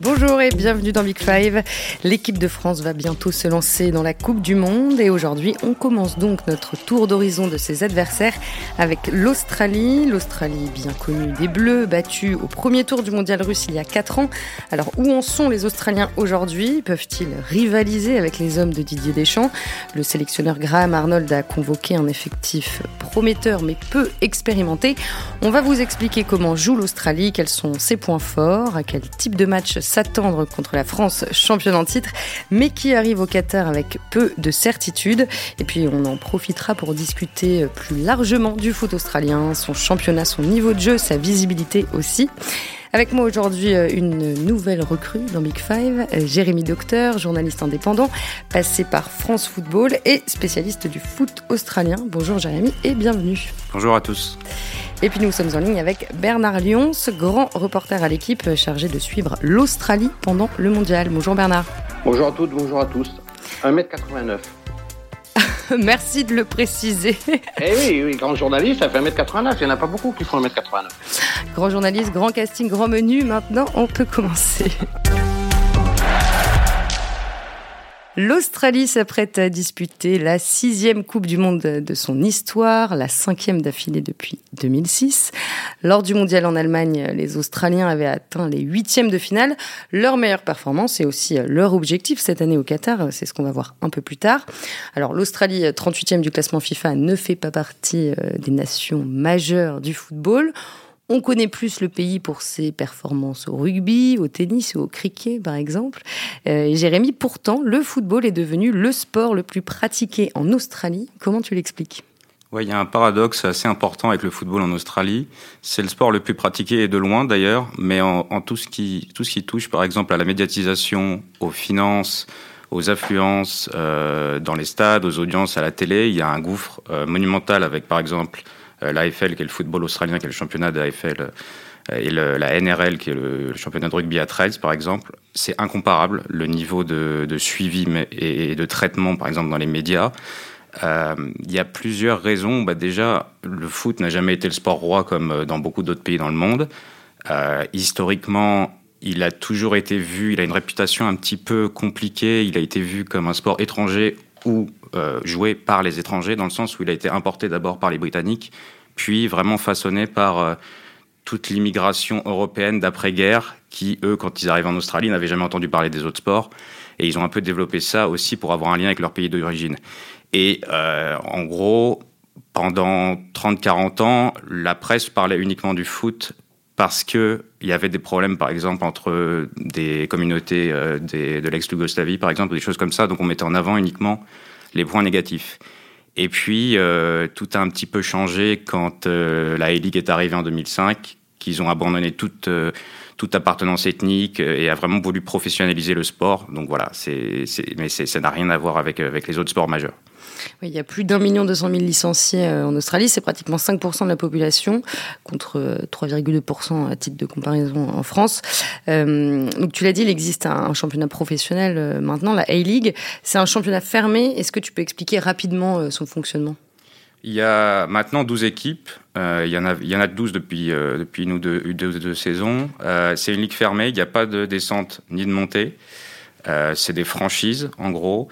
Bonjour et bienvenue dans Big Five. L'équipe de France va bientôt se lancer dans la Coupe du Monde et aujourd'hui on commence donc notre tour d'horizon de ses adversaires avec l'Australie. L'Australie bien connue des Bleus, battue au premier tour du Mondial russe il y a 4 ans. Alors où en sont les Australiens aujourd'hui? Peuvent-ils rivaliser avec les hommes de Didier Deschamps? Le sélectionneur Graham Arnold a convoqué un effectif prometteur mais peu expérimenté. On va vous expliquer comment joue l'Australie, quels sont ses points forts, à quel type de match s'attendre contre la France championne en titre, mais qui arrive au Qatar avec peu de certitude. Et puis on en profitera pour discuter plus largement du foot australien, son championnat, son niveau de jeu, sa visibilité aussi. Avec moi aujourd'hui euh, une nouvelle recrue dans Big Five, euh, Jérémy Docteur, journaliste indépendant, passé par France Football et spécialiste du foot australien. Bonjour Jérémy et bienvenue. Bonjour à tous. Et puis nous sommes en ligne avec Bernard Lyons, grand reporter à l'équipe chargé de suivre l'Australie pendant le mondial. Bonjour Bernard. Bonjour à toutes, bonjour à tous. 1m89. Merci de le préciser. Eh oui, oui, grand journaliste, ça fait 1m89. Il n'y en a pas beaucoup qui font 1m89. Grand journaliste, grand casting, grand menu. Maintenant, on peut commencer. L'Australie s'apprête à disputer la sixième Coupe du Monde de son histoire, la cinquième d'affilée depuis 2006. Lors du Mondial en Allemagne, les Australiens avaient atteint les huitièmes de finale. Leur meilleure performance et aussi leur objectif cette année au Qatar, c'est ce qu'on va voir un peu plus tard. Alors l'Australie, 38e du classement FIFA, ne fait pas partie euh, des nations majeures du football. On connaît plus le pays pour ses performances au rugby, au tennis ou au cricket, par exemple. Euh, Jérémy, pourtant, le football est devenu le sport le plus pratiqué en Australie. Comment tu l'expliques? Oui, il y a un paradoxe assez important avec le football en Australie. C'est le sport le plus pratiqué et de loin d'ailleurs, mais en, tout, ce qui, touche par exemple à la médiatisation, aux finances, aux affluences euh, dans les stades, aux audiences à la télé, il y a un gouffre euh, monumental avec par exemple l'AFL, qui est le football australien, qui est le championnat de l'AFL, euh, et la NRL, qui est le, championnat de rugby à 13, par exemple, c'est incomparable, le niveau de, suivi et de traitement, par exemple, dans les médias. Euh, il y a plusieurs raisons. Bah déjà, le foot n'a jamais été le sport roi comme dans beaucoup d'autres pays dans le monde. historiquement, il a toujours été vu, il a une réputation un petit peu compliquée, il a été vu comme un sport étranger ou euh, joué par les étrangers, dans le sens où il a été importé d'abord par les Britanniques, puis vraiment façonné par euh, toute l'immigration européenne d'après-guerre, qui, eux, quand ils arrivent en Australie, n'avaient jamais entendu parler des autres sports. Et ils ont un peu développé ça aussi pour avoir un lien avec leur pays d'origine. Et euh, en gros, pendant 30-40 ans, la presse parlait uniquement du foot parce qu'il y avait des problèmes, par exemple, entre des communautés de l'ex-Yougoslavie, par exemple, des choses comme ça. Donc on mettait en avant uniquement les points négatifs. Et puis, euh, tout a un petit peu changé quand euh, la A-League est arrivée en 2005, qu'ils ont abandonné toute, euh, toute appartenance ethnique et a vraiment voulu professionnaliser le sport. Donc voilà, c'est, mais ça n'a rien à voir avec, avec les autres sports majeurs. Il y a plus d'un million deux cent mille licenciés euh, en Australie. C'est pratiquement 5% de la population contre 3,2% euh, à titre de comparaison en France. Euh, donc tu l'as dit, il existe un, championnat professionnel maintenant, la A-League. C'est un championnat fermé. Est-ce que tu peux expliquer rapidement son fonctionnement? Il y a maintenant 12 équipes. il, y en a, il y en a 12 depuis, depuis nous deux, deux, saisons. c'est une ligue fermée. Il n'y a pas de descente ni de montée. c'est des franchises, en gros.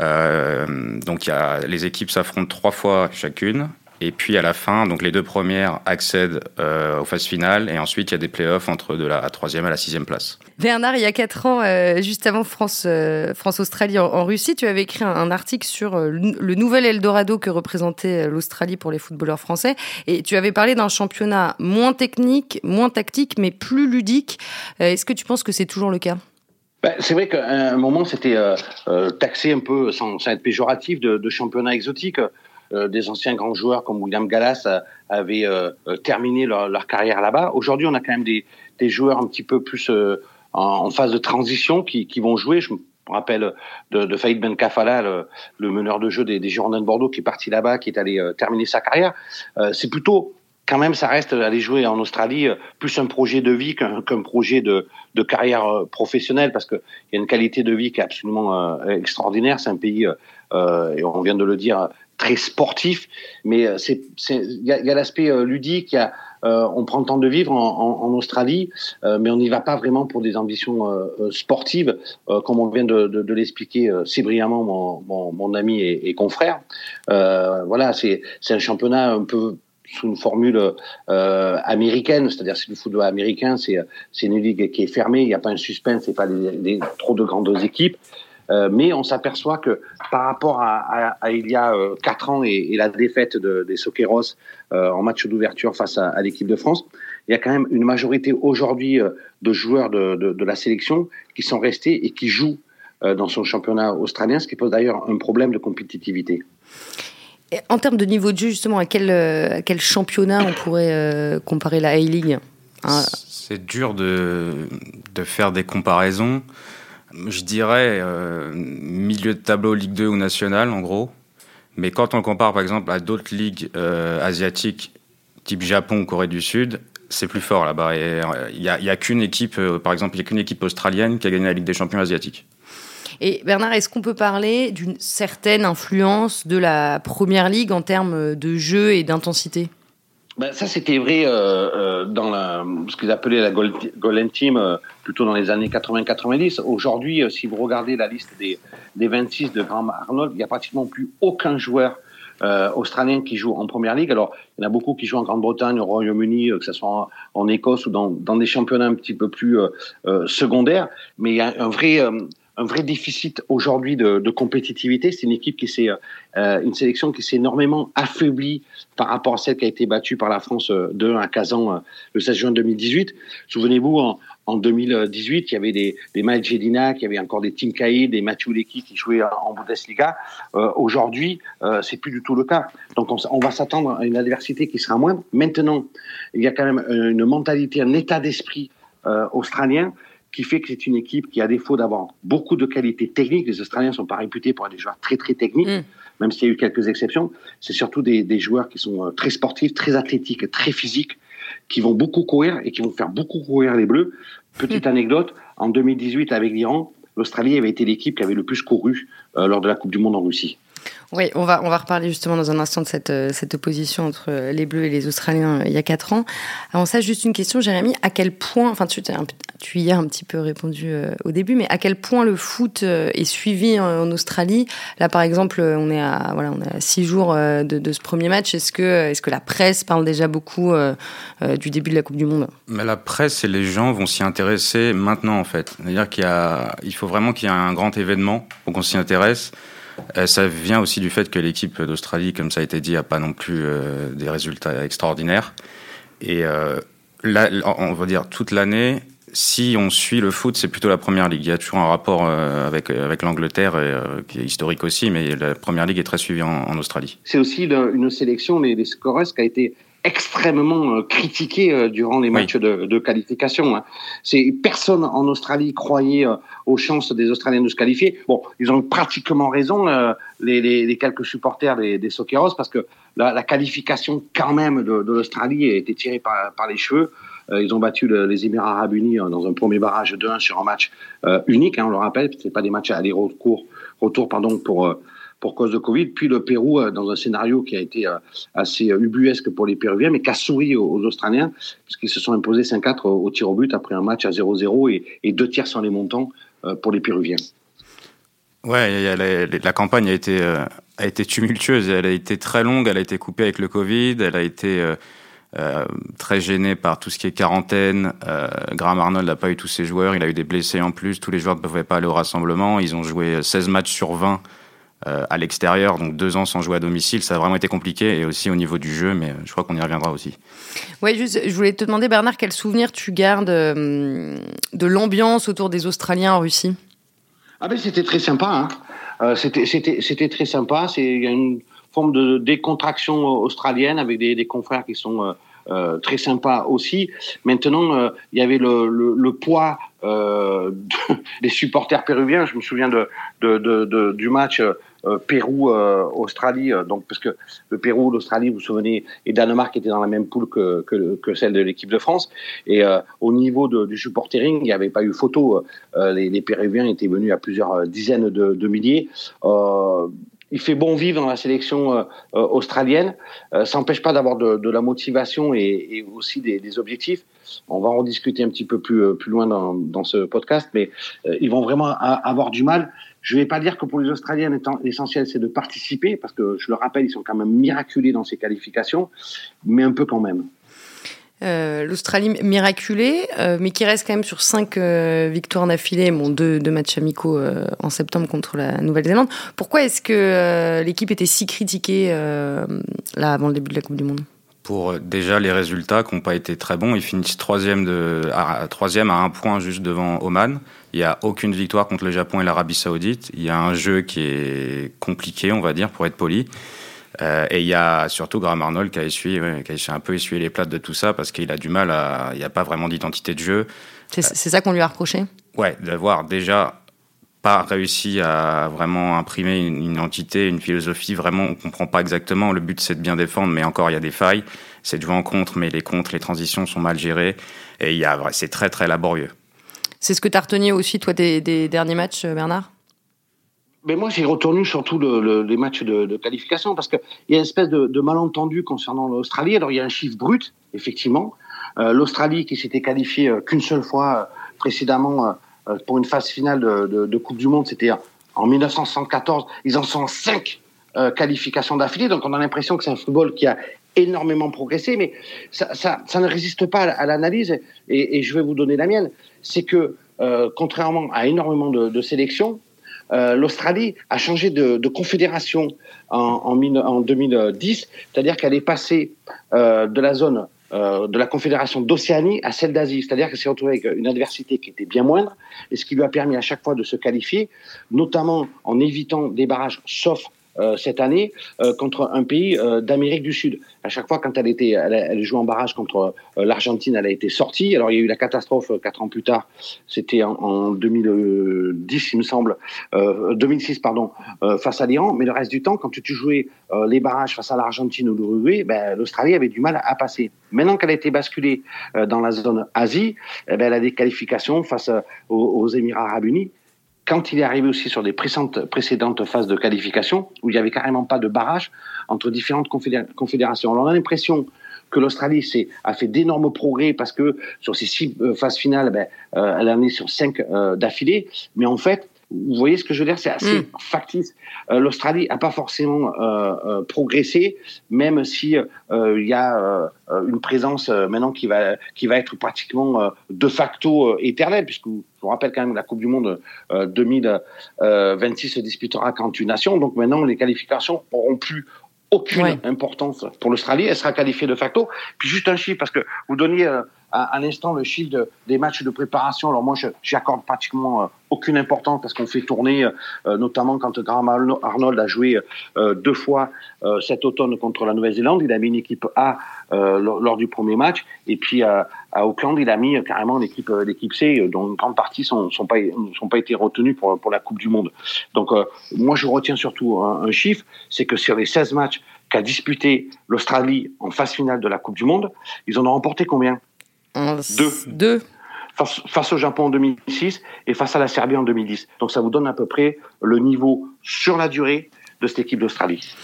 Euh, donc les équipes s'affrontent trois fois chacune. Et puis à la fin, donc les deux premières accèdent euh, aux phases finales et ensuite il y a des playoffs entre de la troisième à la sixième place. Bernard, il y a quatre ans, euh, juste avant France, France Australie en, Russie, tu avais écrit un, article sur le nouvel Eldorado que représentait l'Australie pour les footballeurs français et tu avais parlé d'un championnat moins technique, moins tactique, mais plus ludique. Est-ce que tu penses que c'est toujours le cas? Ben, c'est vrai qu'à un moment, c'était euh, euh, taxé un peu, sans, être péjoratif, de, de championnat exotique. Euh, des anciens grands joueurs comme William Gallas avaient terminé leur, carrière là-bas. Aujourd'hui, on a quand même des, joueurs un petit peu plus en, phase de transition qui, vont jouer. Je me rappelle de, de Faïd Ben Kafala, le, meneur de jeu des, des Girondins de Bordeaux, qui est parti là-bas, qui est allé terminer sa carrière. c'est plutôt quand même, ça reste aller jouer en Australie euh, plus un projet de vie qu'un projet de, de, carrière euh, professionnelle, parce qu'il y a une qualité de vie qui est absolument euh, extraordinaire. C'est un pays, euh, et on vient de le dire, très sportif, mais il y a, a l'aspect ludique, il y a on prend le temps de vivre en, Australie, mais on n'y va pas vraiment pour des ambitions sportives, comme on vient de, l'expliquer si brillamment mon, mon, ami et, et confrère. voilà, c'est un championnat un peu sous une formule euh, américaine, c'est-à-dire c'est le football américain, c'est c'est une ligue qui est fermée, il n'y a pas un suspense, c'est pas des, trop de grandes équipes. Euh, mais on s'aperçoit que par rapport à, il y a euh, quatre ans et, la défaite des Soqueros en match d'ouverture face à, l'équipe de France, il y a quand même une majorité aujourd'hui de joueurs de, de, la sélection qui sont restés et qui jouent dans son championnat australien, ce qui pose d'ailleurs un problème de compétitivité. En termes de niveau de jeu, justement, à quel, euh, quel championnat on pourrait euh, comparer la A-League hein? C'est dur de, de, faire des comparaisons. Je dirais euh, milieu de tableau Ligue 2 ou nationale, en gros. Mais quand on compare, par exemple, à d'autres ligues asiatiques, type Japon ou Corée du Sud, c'est plus fort là-bas. Il n'y a, a qu'une équipe, par exemple, il n'y a qu'une équipe australienne qui a gagné la Ligue des champions asiatiques. Et Bernard, est-ce qu'on peut parler d'une certaine influence de la Première Ligue en termes de jeu et d'intensité? Ben, ça, c'était vrai euh, euh, dans la, ce qu'ils appelaient la Golden Team, euh, plutôt dans les années 80-90. Aujourd'hui, si vous regardez la liste des, des 26 de Graham Arnold, il n'y a pratiquement plus aucun joueur australien qui joue en Première Ligue. Alors, il y en a beaucoup qui jouent en Grande-Bretagne, au Royaume-Uni, que ce soit en, en, Écosse ou dans, dans, des championnats un petit peu plus secondaires. Mais il y a un vrai un vrai déficit aujourd'hui de, de, compétitivité. C'est une équipe qui s'est, euh, une sélection qui s'est énormément affaiblie par rapport à celle qui a été battue par la France euh, de 1 à Kazan euh, le 16 juin 2018. Souvenez-vous, en, en 2018, il y avait des, des Maël Jedina, il y avait encore des Tim Caïd, des Mathieu Lecky qui jouaient en Bundesliga. Euh, Aujourd'hui, euh, c'est plus du tout le cas. Donc on, on va s'attendre à une adversité qui sera moindre. Maintenant, il y a quand même une mentalité, un état d'esprit euh, australien qui fait que c'est une équipe qui, à défaut d'avoir beaucoup de qualités techniques, les Australiens ne sont pas réputés pour être des joueurs très très techniques, mm. même s'il y a eu quelques exceptions, c'est surtout des, des, joueurs qui sont euh, très sportifs, très athlétiques, très physiques, qui vont beaucoup courir et qui vont faire beaucoup courir les Bleus. Petite mm. anecdote, en 2018 avec l'Iran, l'Australie avait été l'équipe qui avait le plus couru euh, lors de la Coupe du Monde en Russie. Oui, on va, on va reparler justement dans un instant de cette, euh, cette opposition entre euh, les Bleus et les Australiens euh, il y a quatre ans. Avant ça, juste une question, Jérémy. À quel point, enfin, tu, tu y as un petit peu répondu au début, mais à quel point le foot est suivi en, Australie? Là, par exemple, on est à, voilà, est jours de, ce premier match. Est-ce que, est-ce que la presse parle déjà beaucoup du début de la Coupe du Monde? Mais La presse et les gens vont s'y intéresser maintenant, en fait. C'est-à-dire qu'il il faut vraiment qu'il y ait un grand événement pour qu'on s'y intéresse. Euh, ça vient aussi du fait que l'équipe d'Australie, comme ça a été dit, n'a pas non plus euh, des résultats extraordinaires. Et euh, là, on va dire toute l'année, si on suit le foot, c'est plutôt la première ligue. Il y a toujours un rapport avec, avec l'Angleterre, qui est historique aussi, mais la première ligue est très suivie en, Australie. C'est aussi une sélection, les, les qui a été extrêmement euh, critiqué euh, durant les matchs de, de, qualification. Hein. C'est personne en Australie croyait euh, aux chances des Australiens de se qualifier. Bon, ils ont pratiquement raison les, les, les, quelques supporters des, des Socceros parce que la, la, qualification quand même de, de l'Australie a été tirée par, par les cheveux. Ils ont battu les Émirats Arabes Unis dans un premier barrage de 1 sur un match unique. Hein, on le rappelle, c'est pas des matchs à aller-retour, retour pardon pour pour cause de Covid, puis le Pérou euh, dans un scénario qui a été euh, assez euh, ubuesque pour les Péruviens, mais qui a souri aux, Australiens, puisqu'ils se sont imposés 5-4 au tir au but après un match à 0-0 et, deux tiers sans les montants pour les Péruviens. Ouais, la, campagne a été, tumultueuse, elle a été très longue, elle a été coupée avec le Covid, elle a été très gênée par tout ce qui est quarantaine. Graham Arnold n'a pas eu tous ses joueurs, il a eu des blessés en plus, tous les joueurs ne pouvaient pas aller au rassemblement, ils ont joué 16 matchs sur 20 euh, à l'extérieur, donc deux ans sans jouer à domicile, ça a vraiment été compliqué, et aussi au niveau du jeu, mais je crois qu'on y reviendra aussi. Oui, je voulais te demander, Bernard, quel souvenir tu gardes euh, de l'ambiance autour des Australiens en Russie? Ah ben, C'était très sympa. Hein. Euh, c'était très sympa. Il y a une forme de décontraction australienne avec des, des confrères qui sont euh, très sympas aussi. Maintenant, il y avait le, le, le poids euh, des supporters péruviens. Je me souviens de, de, de, du match euh, Pérou-Australie, euh, donc parce que le Pérou, l'Australie, vous vous souvenez, et Danemark étaient dans la même poule que, que, que celle de l'équipe de France. Et au niveau du supportering, il n'y avait pas eu photo. Les, les, Péruviens étaient venus à plusieurs dizaines de milliers il fait bon vivre dans la sélection australienne. ça n'empêche pas d'avoir de, la motivation et, aussi des, objectifs. On va en discuter un petit peu plus, plus loin dans, dans ce podcast, mais ils vont vraiment avoir du mal. Je ne vais pas dire que pour les Australiens, l'essentiel, c'est de participer, parce que je le rappelle, ils sont quand même miraculés dans ces qualifications, mais un peu quand même. Euh, L'Australie miraculée, euh, mais qui reste quand même sur cinq euh, victoires d'affilée, bon, deux, matchs amicaux en septembre contre la Nouvelle-Zélande. Pourquoi est-ce que l'équipe était si critiquée là avant le début de la Coupe du Monde? Pour déjà les résultats qui n'ont pas été très bons. Ils finissent troisième, de, à, troisième à un point juste devant Oman. Il n'y a aucune victoire contre le Japon et l'Arabie Saoudite. Il y a un jeu qui est compliqué, on va dire, pour être poli. Euh, et il y a surtout Graham Arnold qui a, essuyé, qui a un peu essuyé les plates de tout ça parce qu'il a du mal à. Il n'y a pas vraiment d'identité de jeu. C'est ça qu'on lui a reproché? Ouais, d'avoir déjà pas réussi à vraiment imprimer une, identité, une philosophie. Vraiment, on comprend pas exactement. Le but, c'est de bien défendre, mais encore, il y a des failles. C'est de jouer en contre, mais les contres, les transitions sont mal gérées. Et c'est très, très laborieux. C'est ce que tu as retenu aussi, toi, des, des derniers matchs, Bernard? Mais moi, j'ai retenu surtout le, les matchs de, qualification parce qu'il y a une espèce de, malentendu concernant l'Australie. Alors, il y a un chiffre brut, effectivement. Euh, L'Australie, qui s'était qualifiée euh, qu'une seule fois euh, précédemment pour une phase finale de, Coupe du Monde, c'était en 1974. Ils en sont cinq qualifications d'affilée. Donc, on a l'impression que c'est un football qui a énormément progressé, mais ça, ça, ça ne résiste pas à l'analyse. Et, et, je vais vous donner la mienne. C'est que, contrairement à énormément de, de sélections, euh, l'Australie a changé de, de confédération en, en, en 2010, c'est-à-dire qu'elle est passée euh, de la zone euh, de la confédération d'Océanie à celle d'Asie, c'est-à-dire qu'elle s'est retrouvée avec une adversité qui était bien moindre, et ce qui lui a permis à chaque fois de se qualifier, notamment en évitant des barrages, sauf cette année euh, contre un pays euh, d'Amérique du Sud. À chaque fois, quand elle était, elle, joue en barrage contre l'Argentine, elle a été sortie. Alors il y a eu la catastrophe quatre ans plus tard. C'était en, en, 2010, il me semble, 2006 pardon, face à l'Iran. Mais le reste du temps, quand tu jouais les barrages face à l'Argentine ou l'Uruguay, ben, l'Australie avait du mal à, passer. Maintenant qu'elle a été basculée dans la zone Asie, eh ben, elle a des qualifications face aux Émirats Arabes Unis quand il est arrivé aussi sur des précédentes, phases de qualification, où il n'y avait carrément pas de barrage entre différentes confédérations. On a l'impression que l'Australie a fait d'énormes progrès parce que sur ces six euh, phases finales, ben, euh, elle en est sur cinq euh, d'affilée. Mais en fait, vous voyez ce que je veux dire? C'est assez mm. factice. Euh, L'Australie n'a pas forcément euh, euh, progressé, même si il y a une présence maintenant qui va qui va être pratiquement de facto éternelle, puisque je vous rappelle quand même que la Coupe du Monde 2026 se disputera quand une nation. Donc maintenant, les qualifications n'auront plus aucune importance pour l'Australie. Elle sera qualifiée de facto. Puis juste un chiffre, parce que vous donniez à, l'instant le chiffre des matchs de préparation. Alors moi, j'y accorde pratiquement euh, aucune importance parce qu'on fait tourner, euh, notamment quand Graham Arnold a joué euh, deux fois cet automne contre la Nouvelle-Zélande. Il a mis une équipe A lors, du premier match, et puis à Auckland, il a mis carrément l'équipe l'équipe C, dont une grande partie sont sont pas sont pas été retenues pour pour la Coupe du Monde. Donc moi, je retiens surtout un chiffre, c'est que sur les 16 matchs qu'a disputé l'Australie en phase finale de la Coupe du Monde, ils en ont remporté combien? Deux. Deux. Face, au Japon en 2006 et face à la Serbie en 2010. Donc ça vous donne à peu près le niveau sur la durée de cette équipe d'Australie.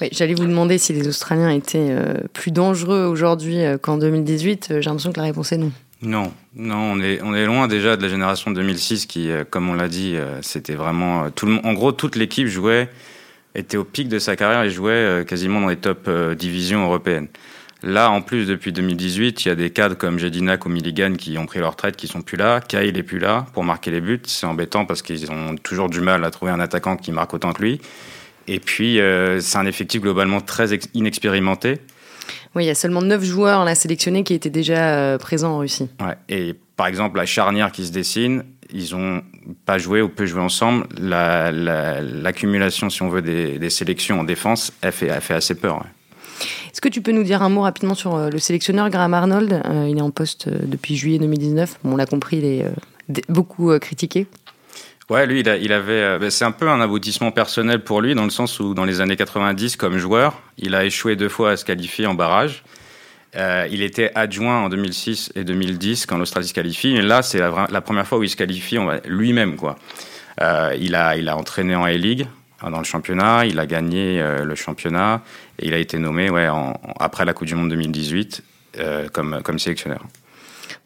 Oui, J'allais vous demander si les Australiens étaient euh, plus dangereux aujourd'hui euh, qu'en 2018. Euh, j'ai l'impression que la réponse est non. Non, non, on est, on est loin déjà de la génération 2006 qui, comme on l'a dit, c'était vraiment tout le, en gros toute l'équipe jouait était au pic de sa carrière et jouait quasiment dans les top divisions européennes. Là, en plus, depuis 2018, il y a des cadres comme Jedinak ou Milligan qui ont pris leur retraite, qui sont plus là. Kyle est plus là pour marquer les buts. C'est embêtant parce qu'ils ont toujours du mal à trouver un attaquant qui marque autant que lui. Et puis, euh, c'est un effectif globalement très inexpérimenté. Oui, il y a seulement 9 joueurs la sélectionnés qui étaient déjà euh, présents en Russie. Ouais. Et par exemple, la charnière qui se dessine, ils ont pas joué ou peu joué ensemble. L'accumulation, la, si on veut, des, des, sélections en défense, elle fait, elle fait assez peur. Est-ce que tu peux nous dire un mot rapidement sur euh, le sélectionneur Graham Arnold euh, Il est en poste euh, depuis juillet 2019. on l'a compris, il est beaucoup critiqué. Ouais, lui, il, avait. Ben, c'est un peu un aboutissement personnel pour lui, dans le sens où, dans les années 90, comme joueur, il a échoué deux fois à se qualifier en barrage. il était adjoint en 2006 et 2010 quand l'Australie se qualifie. Là, c'est la, première fois où il se qualifie lui-même, il a, il a entraîné en A-League dans le championnat. Il a gagné le championnat et il a été nommé ouais, après la Coupe du Monde 2018 comme, comme sélectionneur.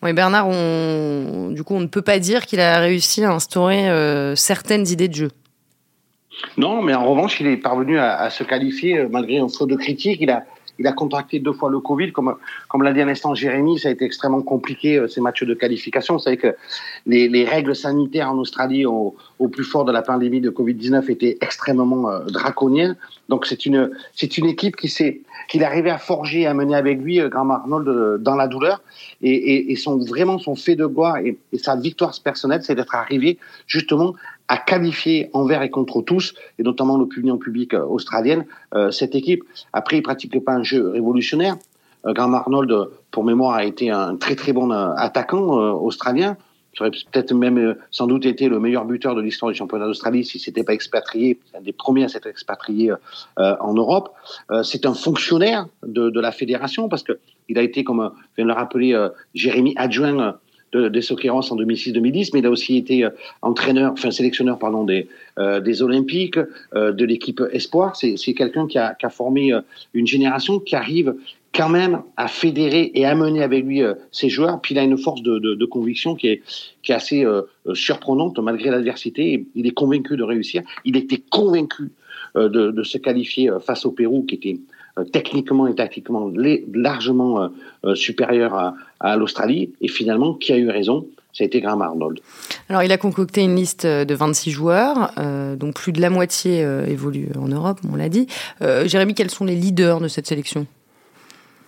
Oui, Bernard, on, du coup, on ne peut pas dire qu'il a réussi à instaurer certaines idées de jeu. Non, mais en revanche, il est parvenu à, se qualifier malgré un saut de critique. Il a, il a contracté deux fois le Covid. Comme, comme l'a dit un instant Jérémy, ça a été extrêmement compliqué, euh, ces matchs de qualification. Vous savez que les, les règles sanitaires en Australie au, au, plus fort de la pandémie de Covid-19 étaient extrêmement euh, draconiennes. Donc c'est une, c'est une équipe qui s'est, qu'il est arrivé à forger et à mener avec lui, euh, Grand Arnold, euh, dans la douleur. Et, et, et son, vraiment son fait de gloire et sa victoire personnelle, c'est d'être arrivé justement à qualifier envers et contre tous, et notamment l'opinion publique euh, australienne, euh, cette équipe. Après, il pratique pas un jeu révolutionnaire. Euh, Graham Arnold, pour mémoire, a été un très très bon attaquant australien. Il aurait peut-être même sans doute été le meilleur buteur de l'histoire du championnat d'Australie si s'était pas expatrié, un des premiers à s'être expatrié en Europe. c'est un fonctionnaire de, de, la fédération parce que il a été, comme vient de le rappeler Jérémy, adjoint des Soqueros en 2006-2010, mais il a aussi été euh, entraîneur, enfin sélectionneur pardon des euh, des Olympiques, euh, de l'équipe Espoir. C'est quelqu'un qui a, qui a formé une génération qui arrive quand même à fédérer et à mener avec lui ses joueurs. Puis il a une force de, de, de conviction qui est, qui est assez surprenante malgré l'adversité. Il est convaincu de réussir. Il était convaincu de, de, se qualifier face au Pérou, qui était techniquement et tactiquement largement euh, euh, supérieur à, à l'Australie. Et finalement, qui a eu raison? Ça a été Graham Arnold. Alors, il a concocté une liste de 26 joueurs, euh, dont plus de la moitié euh, évolue en Europe, on l'a dit. Euh, Jérémy, quels sont les leaders de cette sélection?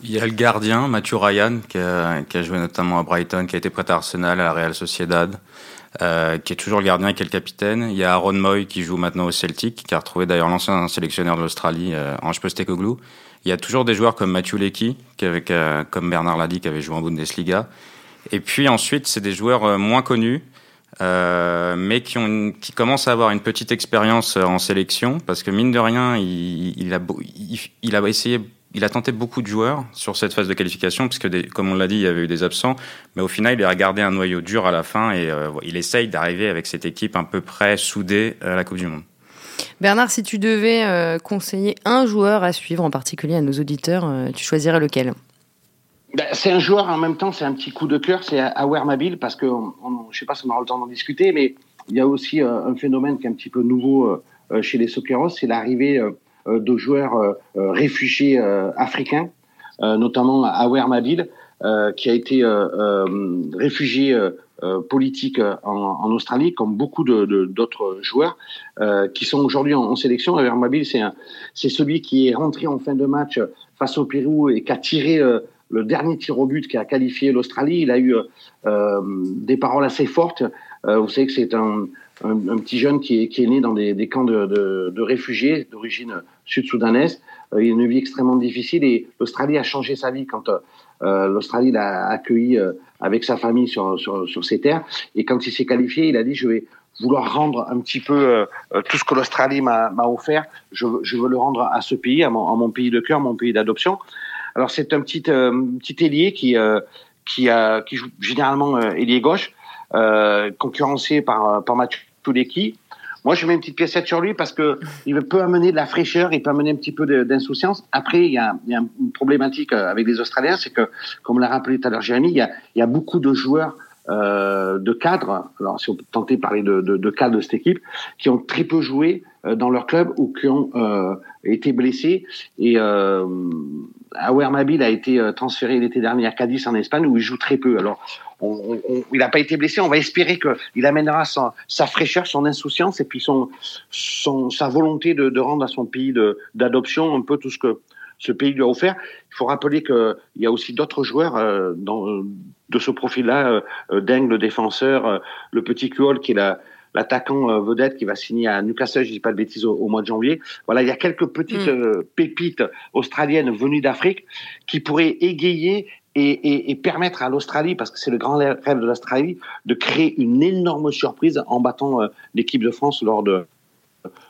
Il y a le gardien, Matthew Ryan, qui a, qui a, joué notamment à Brighton, qui a été prêté à Arsenal, à la Real Sociedad. Euh, qui est toujours le gardien et qui est le capitaine. Il y a Aaron Moy qui joue maintenant au Celtic, qui a retrouvé d'ailleurs l'ancien sélectionneur de l'Australie, euh, Ange Postecoglou. Il y a toujours des joueurs comme Matthew Lecky, qui avec, euh, comme Bernard l'a dit, qui avait joué en Bundesliga. Et puis ensuite, c'est des joueurs euh, moins connus, euh, mais qui, ont qui commencent à avoir une petite expérience en sélection, parce que mine de rien, il, il a, il, il a essayé il a tenté beaucoup de joueurs sur cette phase de qualification, puisque des, comme on l'a dit, il y avait eu des absents, mais au final, il a gardé un noyau dur à la fin et euh, il essaye d'arriver avec cette équipe un peu près soudée à la Coupe du Monde. Bernard, si tu devais euh, conseiller un joueur à suivre, en particulier à nos auditeurs, euh, tu choisirais lequel? Ben, c'est un joueur en même temps, c'est un petit coup de cœur, c'est Awer Mabil, parce que on, on, je sais pas si on aura le temps d'en discuter, mais il y a aussi euh, un phénomène qui est un petit peu nouveau euh, chez les Soqueros, c'est l'arrivée euh, de joueurs euh, euh, réfugiés africains, notamment Awer Mabil, qui a été réfugié politique en, Australie, comme beaucoup d'autres joueurs qui sont aujourd'hui en, sélection. Awer Mabil, c'est celui qui est rentré en fin de match face au Pérou et qui a tiré le dernier tir au but qui a qualifié l'Australie. Il a eu euh, des paroles assez fortes. Euh, vous savez que c'est un, un, un, petit jeune qui est, qui est né dans des, des camps de, de, de réfugiés d'origine sud-soudanaise. Euh, il a une vie extrêmement difficile et l'Australie a changé sa vie quand euh, l'Australie l'a accueilli euh, avec sa famille sur, sur, sur ses terres. Et quand il s'est qualifié, il a dit je vais vouloir rendre un petit peu euh, tout ce que l'Australie m'a offert. Je, je, veux le rendre à ce pays, à mon, à mon pays de cœur, mon pays d'adoption. Alors c'est un petit euh, petit ailier qui qui, qui joue généralement ailier gauche, concurrencé par par Mathieu Touleki. Moi, je mets une petite piécette sur lui parce que il peut amener de la fraîcheur, il peut amener un petit peu d'insouciance. Après, il y, a, une problématique avec les Australiens, c'est que, comme l'a rappelé tout à l'heure Jérémy, il y a, beaucoup de joueurs euh, de cadres, alors si on peut tenter de parler de, de, de cette équipe, qui ont très peu joué euh, dans leur club ou qui ont euh, été blessés. Et euh, Awer Mabil a été euh, transféré l'été dernier à Cadiz en Espagne où il joue très peu. Alors, on, on, il n'a pas été blessé. On va espérer qu'il amènera sa fraîcheur, son insouciance et puis son, son sa volonté de, de rendre à son pays d'adoption un peu tout ce que ce pays lui a offert. Il faut rappeler qu'il y a aussi d'autres joueurs euh, dans, de ce profil-là, euh, Deng, le défenseur, euh, le petit Kuol, qui est la, l'attaquant euh, vedette qui va signer à Newcastle, je dis pas de bêtises, au, au, mois de janvier. Voilà, il y a quelques petites mm. euh, pépites australiennes venues d'Afrique qui pourraient égayer et, et, et, permettre à l'Australie, parce que c'est le grand rêve de l'Australie, de créer une énorme surprise en battant euh, l'équipe de France lors de,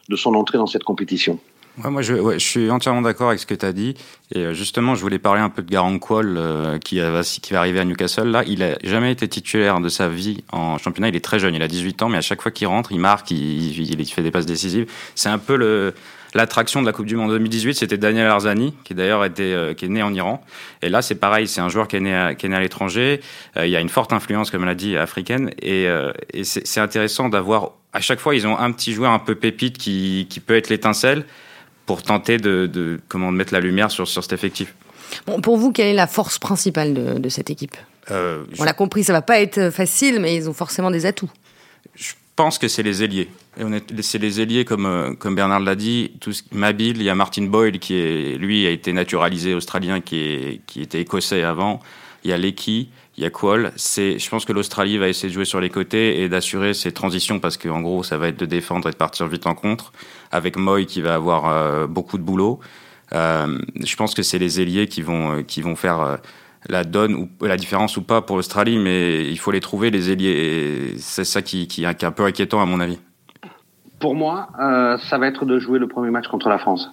de son entrée dans cette compétition. Moi, je, je, suis entièrement d'accord avec ce que tu as dit. Et euh, justement, je voulais parler un peu de Garant Quall, euh, qui, va, qui va arriver à Newcastle. Là, il a jamais été titulaire de sa vie en championnat. Il est très jeune, il a 18 ans, mais à chaque fois qu'il rentre, il marque, il, il, fait des passes décisives. C'est un peu le, l'attraction de la Coupe du Monde 2018, c'était Daniel Arzani, qui d'ailleurs était, euh, qui est né en Iran. Et là, c'est pareil, c'est un joueur qui est né à, qui est né à l'étranger. il y a une forte influence, comme on l'a dit, africaine. Et, et c'est intéressant d'avoir, à chaque fois, ils ont un petit joueur un peu pépite qui, qui peut être l'étincelle pour tenter de, comment, mettre la lumière sur, sur cet effectif. Bon, pour vous, quelle est la force principale de, de cette équipe? Euh, On l'a compris, ça va pas être facile, mais ils ont forcément des atouts. Je pense que c'est les ailiers. C'est les ailiers, comme, euh, comme Bernard l'a dit, tout Mabil, il y a Martin Boyle, qui est, lui a été naturalisé australien, qui, est, qui était écossais avant. Il y a Lecky, il y a Qual. C'est, je pense que l'Australie va essayer de jouer sur les côtés et d'assurer ses transitions parce qu'en gros, ça va être de défendre et de partir vite en contre. Avec Moy qui va avoir euh, beaucoup de boulot. Euh, je pense que c'est les ailiers qui vont, euh, qui vont faire la donne ou la différence ou pas pour l'Australie, mais il faut les trouver, les ailiers. c'est ça qui, qui, est un peu inquiétant à mon avis. Pour moi, ça va être de jouer le premier match contre la France.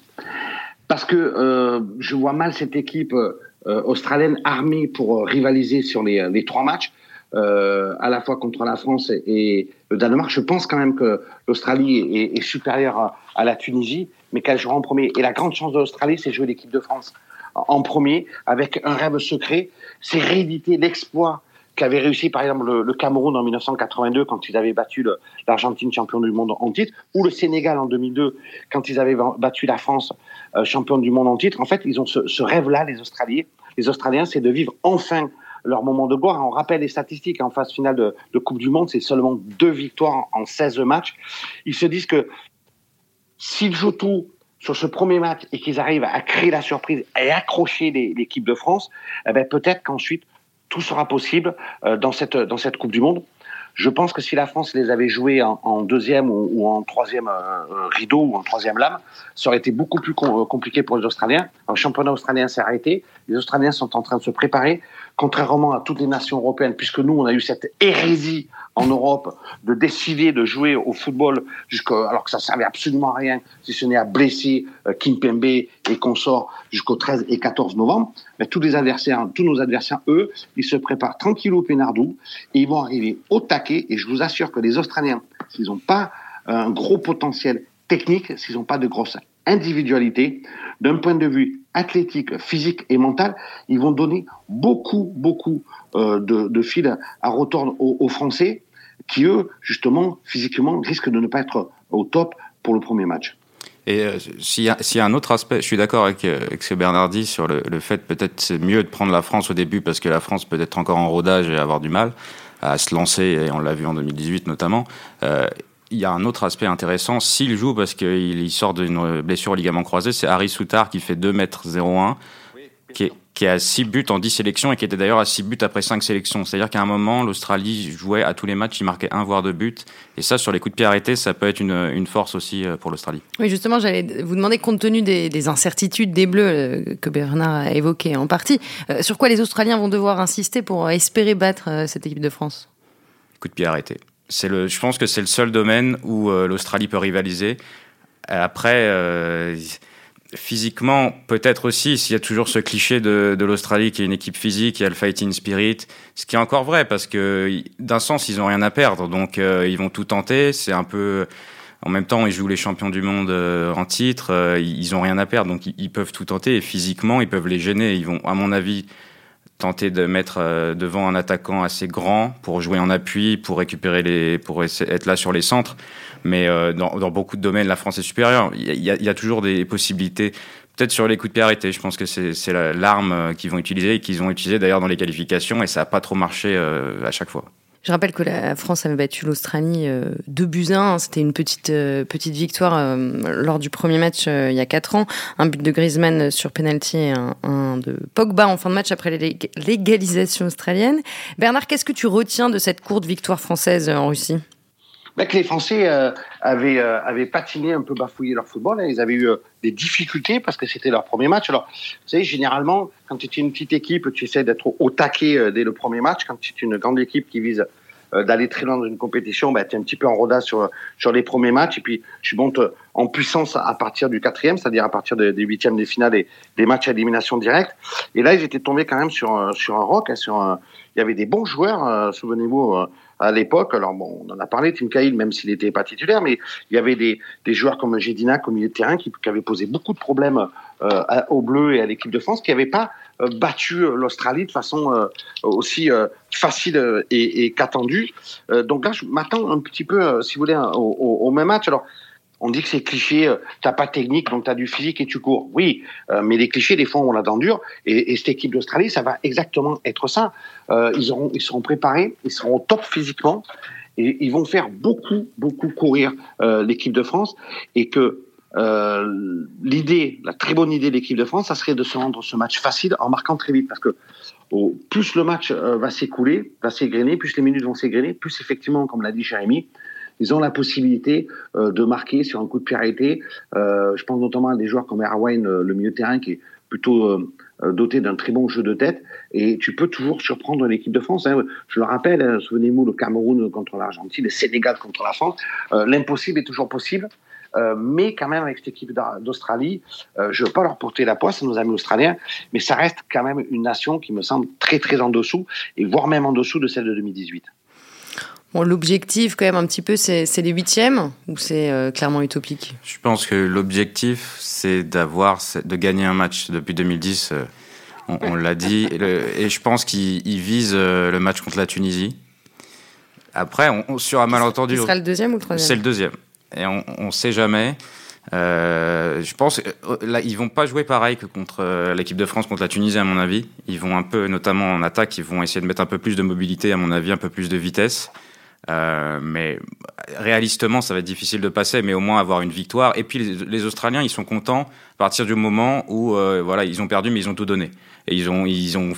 Parce que je vois mal cette équipe euh, australienne armée pour euh, rivaliser sur les, les trois matchs. Euh, à la fois contre la France et, le Danemark. Je pense quand même que l'Australie est, supérieure à, la Tunisie, mais qu'elle jouera en premier. Et la grande chance de l'Australie, c'est jouer l'équipe de France en premier, avec un rêve secret, c'est rééditer l'exploit qu'avait réussi par exemple le, Cameroun en 1982 quand ils avaient battu l'Argentine champion du monde en titre, ou le Sénégal en 2002 quand ils avaient battu la France euh, champion du monde en titre. En fait, ils ont ce, rêve-là, les Australiens. Les Australiens, c'est de vivre enfin leur moment de gloire. On rappelle les statistiques en phase finale de, de Coupe du Monde, c'est seulement deux victoires en 16 matchs. Ils se disent que s'ils jouent tout sur ce premier match et qu'ils arrivent à créer la surprise et accrocher l'équipe de France, eh ben peut-être qu'ensuite tout sera possible euh, dans cette, dans cette Coupe du Monde. Je pense que si la France les avait joués en, deuxième ou, en troisième euh, rideau ou en troisième lame, ça aurait été beaucoup plus compliqué pour les Australiens. Le championnat australien s'est arrêté. Les Australiens sont en train de se préparer contrairement à toutes les nations européennes, puisque nous, on a eu cette hérésie en Europe de décider de jouer au football alors que ça servait absolument à rien, si ce n'est à blesser euh, Kimpembe et consorts jusqu'au 13 et 14 novembre. Mais tous les adversaires, tous nos adversaires, eux, ils se préparent tranquillou pénardou et ils vont arriver au taquet. Et je vous assure que les Australiens, s'ils n'ont pas un gros potentiel technique, s'ils n'ont pas de grosses individualités, d'un point de vue athlétique, physique et mental, ils vont donner beaucoup, beaucoup euh, de, de fil à retourner aux, Français qui, eux, justement, physiquement, risquent de ne pas être au top pour le premier match. Et euh, s'il y, a un autre aspect, je suis d'accord avec, euh, avec, ce Bernard dit sur le, le fait peut-être c'est mieux de prendre la France au début parce que la France peut être encore en rodage et avoir du mal à se lancer, et on l'a vu en 2018 notamment. Il y a un autre aspect intéressant. S'il joue parce qu'il sort d'une blessure au ligament croisé, c'est Harry Soutard qui fait 2 m 01, qui est, qui a 6 buts en 10 sélections et qui était d'ailleurs à 6 buts après 5 sélections. C'est-à-dire qu'à un moment, l'Australie jouait à tous les matchs, il marquait un voire deux buts. Et ça, sur les coups de pied arrêtés, ça peut être une, une force aussi euh, pour l'Australie. Oui, justement, j'allais vous demander, compte tenu des, des, incertitudes des Bleus euh, que Bernard a évoquées en partie, euh, sur quoi les Australiens vont devoir insister pour espérer battre cette équipe de France? Coup de pied arrêté c'est le, je pense que c'est le seul domaine où euh, l'Australie peut rivaliser. Après, euh, physiquement, peut-être aussi, s'il y a toujours ce cliché de, l'Australie qui est une équipe physique, il y a le fighting spirit, ce qui est encore vrai parce que d'un sens, ils ont rien à perdre, donc euh, ils vont tout tenter. C'est un peu, en même temps, ils jouent les champions du monde en titre, ils ont rien à perdre, donc ils, ils, peuvent tout tenter. Et physiquement, ils peuvent les gêner. Ils vont, à mon avis, tenter de mettre euh, devant un attaquant assez grand pour jouer en appui, pour récupérer les, pour être là sur les centres. Mais euh, dans, beaucoup de domaines, la France est supérieure. Il y a, il y a toujours des possibilités. Peut-être sur les coups de pied arrêtés. Je pense que c'est l'arme euh, qu'ils vont utiliser et qu'ils ont utilisé d'ailleurs dans les qualifications et ça n'a pas trop marché à chaque fois. Je rappelle que la France avait battu l'Australie euh, 2 buts 1. C'était une petite euh, petite victoire euh, lors du premier match euh, il y a 4 ans. Un but de Griezmann sur penalty et un, un, de Pogba en fin de match après l'égalisation australienne. Bernard, qu'est-ce que tu retiens de cette courte victoire française en Russie? Ben, que les Français euh, avaient, euh, avaient patiné un peu bafouillé leur football. Hein. Ils avaient eu euh, des difficultés parce que c'était leur premier match. Alors, vous savez, généralement, quand tu es une petite équipe, tu essaies d'être au taquet dès le premier match. Quand tu es une grande équipe qui vise d'aller très loin dans une compétition, bah, tu es un petit peu en rodage sur, sur les premiers matchs et puis tu montes en puissance à partir du quatrième, c'est-à-dire à partir des, huitièmes des finales et des matchs à élimination directe. Et là, ils étaient tombés quand même sur, sur un rock, hein, sur un, il y avait des bons joueurs, souvenez-vous, à l'époque. Alors bon, on en a parlé, Tim Cahill, même s'il n'était pas titulaire, mais il y avait des, joueurs comme Gédina, comme milieu de terrain, qui, avaient posé beaucoup de problèmes euh, aux Bleus et à l'équipe de France, qui n'avaient pas euh, battu euh, l'Australie de façon aussi facile et, et qu'attendue. donc là, je m'attends un petit peu, si vous voulez, au, au, même match. Alors, on dit que c'est cliché, euh, t'as pas de technique, donc t'as du physique et tu cours. Oui, euh, mais les clichés, des fois, on la dent dure. Et, et cette équipe d'Australie, ça va exactement être ça. Euh, ils seront préparés, ils seront au top physiquement, et ils vont faire beaucoup, beaucoup courir l'équipe de France. Et que l'idée, la très bonne idée de l'équipe de France, ça serait de se rendre ce match facile en marquant très vite. Parce que plus le match va s'écouler, va s'égrener, plus les minutes vont s'égrener, plus effectivement, comme l'a dit Jérémy, ils ont la possibilité euh, de marquer sur un coup de pied arrêté. Euh, je pense notamment à des joueurs comme Erwin, euh, le milieu de terrain, qui est plutôt doté d'un très bon jeu de tête. Et tu peux toujours surprendre l'équipe de France. Hein. Je le rappelle, hein, souvenez-vous, le Cameroun contre l'Argentine, le Sénégal contre la France. L'impossible est toujours possible. mais quand même avec cette équipe d'Australie, je ne veux pas leur porter la poisse nos amis australiens, mais ça reste quand même une nation qui me semble très très en dessous, et voire même en dessous de celle de 2018. Bon, L'objectif, quand même, un petit peu, c'est les huitièmes ou c'est euh, clairement utopique? Je pense que l'objectif, c'est d'avoir, de gagner un match. Depuis 2010, euh, on, l'a dit. Et, je pense qu'il vise euh, le match contre la Tunisie. Après, on, sur un malentendu. Ce sera le deuxième ou le troisième? C'est le deuxième. Et on ne sait jamais. je pense là ils vont pas jouer pareil que contre l'équipe de France contre la Tunisie à mon avis. Ils vont un peu, notamment en attaque, ils vont essayer de mettre un peu plus de mobilité à mon avis, un peu plus de vitesse. Euh, mais réalistement, ça va être difficile de passer, mais au moins avoir une victoire. Et puis les, Australiens, ils sont contents à partir du moment où euh, voilà, ils ont perdu, mais ils ont tout donné. Et ils ont, ils ont,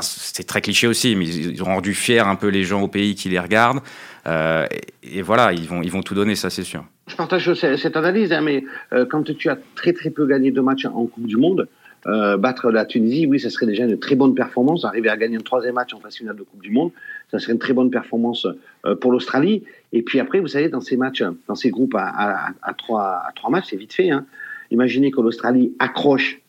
c'est très cliché aussi, mais ils ont rendu fiers un peu les gens au pays qui les regardent. Euh, et, voilà, ils vont, ils vont tout donner, ça c'est sûr. Je partage cette analyse, hein, mais quand tu as très très peu gagné de matchs en Coupe du Monde, battre la Tunisie, oui, ça serait déjà une très bonne performance. Arriver à gagner un troisième match en phase finale de Coupe du Monde, ça serait une très bonne performance euh, pour l'Australie. Et puis après, vous savez, dans ces matchs, dans ces groupes à, trois, matchs, c'est vite fait. Hein. Imaginez que l'Australie accroche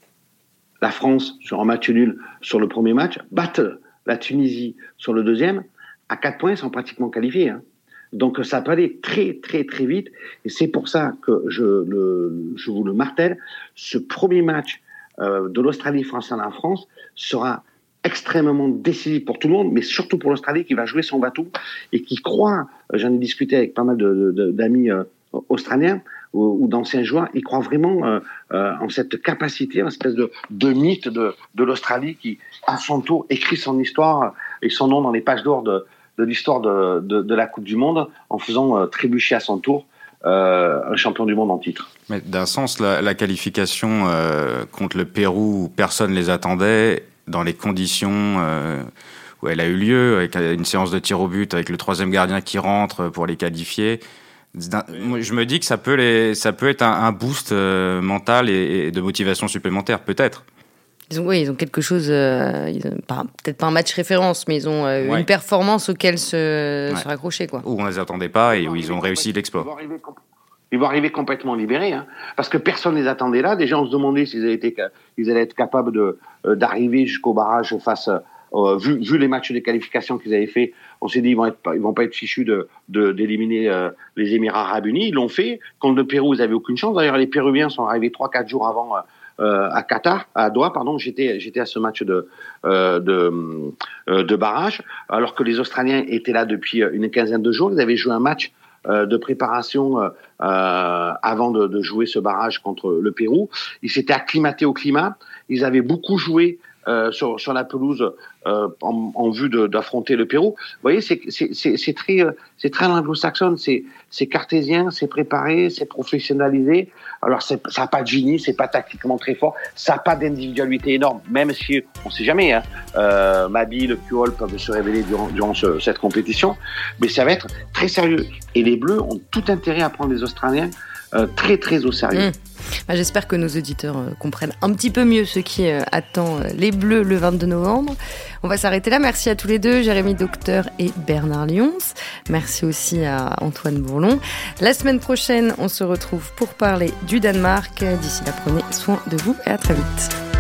la France sur un match nul sur le premier match, batte la Tunisie sur le deuxième, à quatre points, ils sont pratiquement qualifiés. Hein. Donc ça peut aller très très très vite. Et c'est pour ça que je, vous le martèle, ce premier match euh, de l'Australie face à la France sera extrêmement décisif pour tout le monde, mais surtout pour l'Australie qui va jouer son bateau et qui croit, euh, j'en ai discuté avec pas mal d'amis euh, australiens ou, d'anciens joueurs, ils croient vraiment en cette capacité, une espèce de, de mythe de, l'Australie qui, à son tour, écrit son histoire et son nom dans les pages d'or de, l'histoire de, la Coupe du Monde en faisant trébucher à son tour euh, un champion du monde en titre. Mais d'un sens, la, qualification euh, contre le Pérou, personne les attendait dans les conditions euh, où elle a eu lieu, avec une séance de tir au but, avec le troisième gardien qui rentre pour les qualifier. Je me dis que ça peut, les, ça peut être un, boost mental et, de motivation supplémentaire, peut-être. Ils ont, oui, ils ont quelque chose, peut-être pas un match référence, mais ils ont une performance auquel se, se raccrocher. Quoi. Où on ne les attendait pas et où ils ont réussi l'exploit. Ils vont arriver complètement libérés, hein, parce que personne ne les attendait là. Déjà, on se demandait s'ils allaient, allaient être capables de, euh, d'arriver jusqu'au barrage face, euh, vu, vu, les matchs de qualification qu'ils avaient fait, on s'est dit ils vont être, ils vont pas être fichus de, d'éliminer euh, les Émirats Arabes Unis. Ils l'ont fait. Contre le Pérou, ils n'avaient aucune chance. D'ailleurs, les Péruviens sont arrivés 3-4 jours avant euh, à Qatar, à Doha, pardon. J'étais, j'étais à ce match de, de, de barrage, alors que les Australiens étaient là depuis une quinzaine de jours. Ils avaient joué un match euh, de préparation euh, euh, avant de, de, jouer ce barrage contre le Pérou. Ils s'étaient acclimatés au climat. Ils avaient beaucoup joué euh, sur, sur, la pelouse euh, en, en, vue d'affronter le Pérou. Vous voyez, c'est très, c'est très anglo-saxon, c'est cartésien, c'est préparé, c'est professionnalisé. Alors, ça n'a pas de génie, c'est pas tactiquement très fort, ça n'a pas d'individualité énorme, même si on sait jamais. Hein, euh, Mabi, le Puol peuvent se révéler durant, durant ce, cette compétition, mais ça va être très sérieux. Et les Bleus ont tout intérêt à prendre les Australiens très très au sérieux. Mmh. Bah, j'espère que nos auditeurs euh, comprennent un petit peu mieux ce qui euh, attend euh, les Bleus le 22 novembre. On va s'arrêter là. Merci à tous les deux, Jérémy Docteur et Bernard Lyons. Merci aussi à Antoine Bourlon. La semaine prochaine, on se retrouve pour parler du Danemark. D'ici là, prenez soin de vous et à très vite.